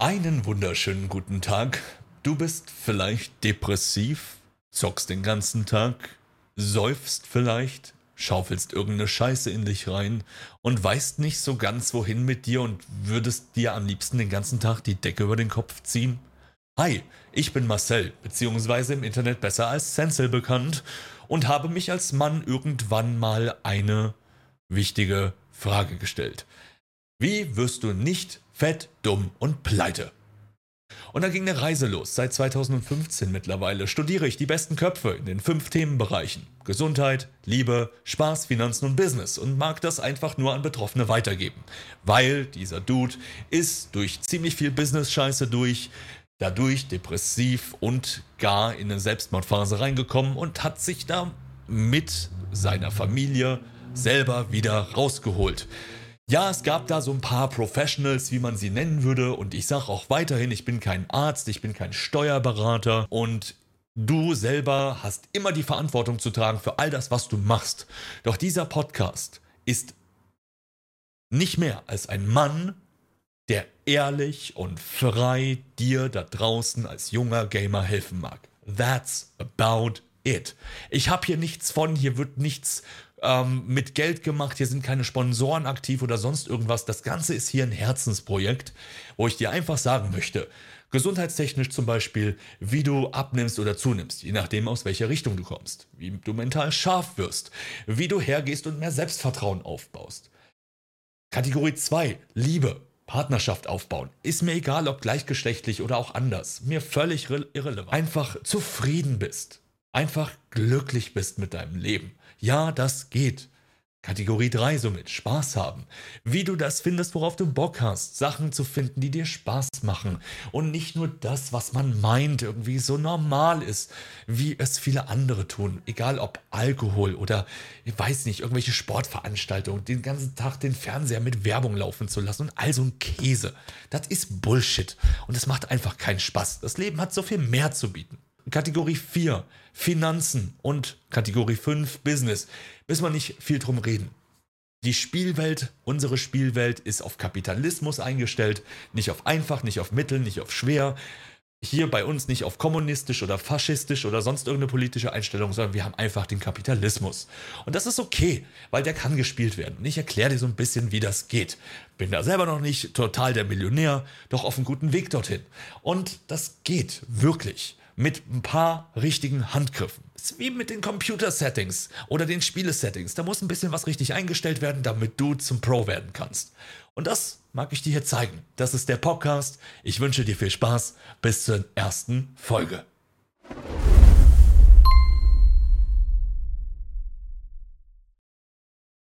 Einen wunderschönen guten Tag. Du bist vielleicht depressiv, zockst den ganzen Tag, seufst vielleicht, schaufelst irgendeine Scheiße in dich rein und weißt nicht so ganz wohin mit dir und würdest dir am liebsten den ganzen Tag die Decke über den Kopf ziehen? Hi, ich bin Marcel, beziehungsweise im Internet besser als Sensel bekannt und habe mich als Mann irgendwann mal eine wichtige Frage gestellt. Wie wirst du nicht fett, dumm und pleite? Und dann ging eine Reise los. Seit 2015 mittlerweile studiere ich die besten Köpfe in den fünf Themenbereichen. Gesundheit, Liebe, Spaß, Finanzen und Business und mag das einfach nur an Betroffene weitergeben. Weil dieser Dude ist durch ziemlich viel Business-Scheiße durch, dadurch depressiv und gar in eine Selbstmordphase reingekommen und hat sich da mit seiner Familie selber wieder rausgeholt. Ja, es gab da so ein paar Professionals, wie man sie nennen würde, und ich sage auch weiterhin, ich bin kein Arzt, ich bin kein Steuerberater und du selber hast immer die Verantwortung zu tragen für all das, was du machst. Doch dieser Podcast ist nicht mehr als ein Mann, der ehrlich und frei dir da draußen als junger Gamer helfen mag. That's about it. Ich habe hier nichts von, hier wird nichts ähm, mit Geld gemacht, hier sind keine Sponsoren aktiv oder sonst irgendwas. Das Ganze ist hier ein Herzensprojekt, wo ich dir einfach sagen möchte, gesundheitstechnisch zum Beispiel, wie du abnimmst oder zunimmst, je nachdem aus welcher Richtung du kommst, wie du mental scharf wirst, wie du hergehst und mehr Selbstvertrauen aufbaust. Kategorie 2, Liebe. Partnerschaft aufbauen. Ist mir egal, ob gleichgeschlechtlich oder auch anders. Mir völlig irrelevant. Einfach zufrieden bist. Einfach glücklich bist mit deinem Leben. Ja, das geht. Kategorie 3 somit, Spaß haben. Wie du das findest, worauf du Bock hast. Sachen zu finden, die dir Spaß machen. Und nicht nur das, was man meint, irgendwie so normal ist, wie es viele andere tun. Egal ob Alkohol oder, ich weiß nicht, irgendwelche Sportveranstaltungen, den ganzen Tag den Fernseher mit Werbung laufen zu lassen und all so ein Käse. Das ist Bullshit. Und es macht einfach keinen Spaß. Das Leben hat so viel mehr zu bieten. Kategorie 4 Finanzen und Kategorie 5 Business. Müssen wir nicht viel drum reden. Die Spielwelt, unsere Spielwelt ist auf Kapitalismus eingestellt, nicht auf einfach, nicht auf mittel, nicht auf schwer. Hier bei uns nicht auf kommunistisch oder faschistisch oder sonst irgendeine politische Einstellung, sondern wir haben einfach den Kapitalismus. Und das ist okay, weil der kann gespielt werden. Und ich erkläre dir so ein bisschen, wie das geht. Bin da selber noch nicht total der Millionär, doch auf einem guten Weg dorthin. Und das geht wirklich mit ein paar richtigen Handgriffen. Ist wie mit den Computer-Settings oder den Spiele-Settings. Da muss ein bisschen was richtig eingestellt werden, damit du zum Pro werden kannst. Und das mag ich dir hier zeigen. Das ist der Podcast. Ich wünsche dir viel Spaß. Bis zur ersten Folge.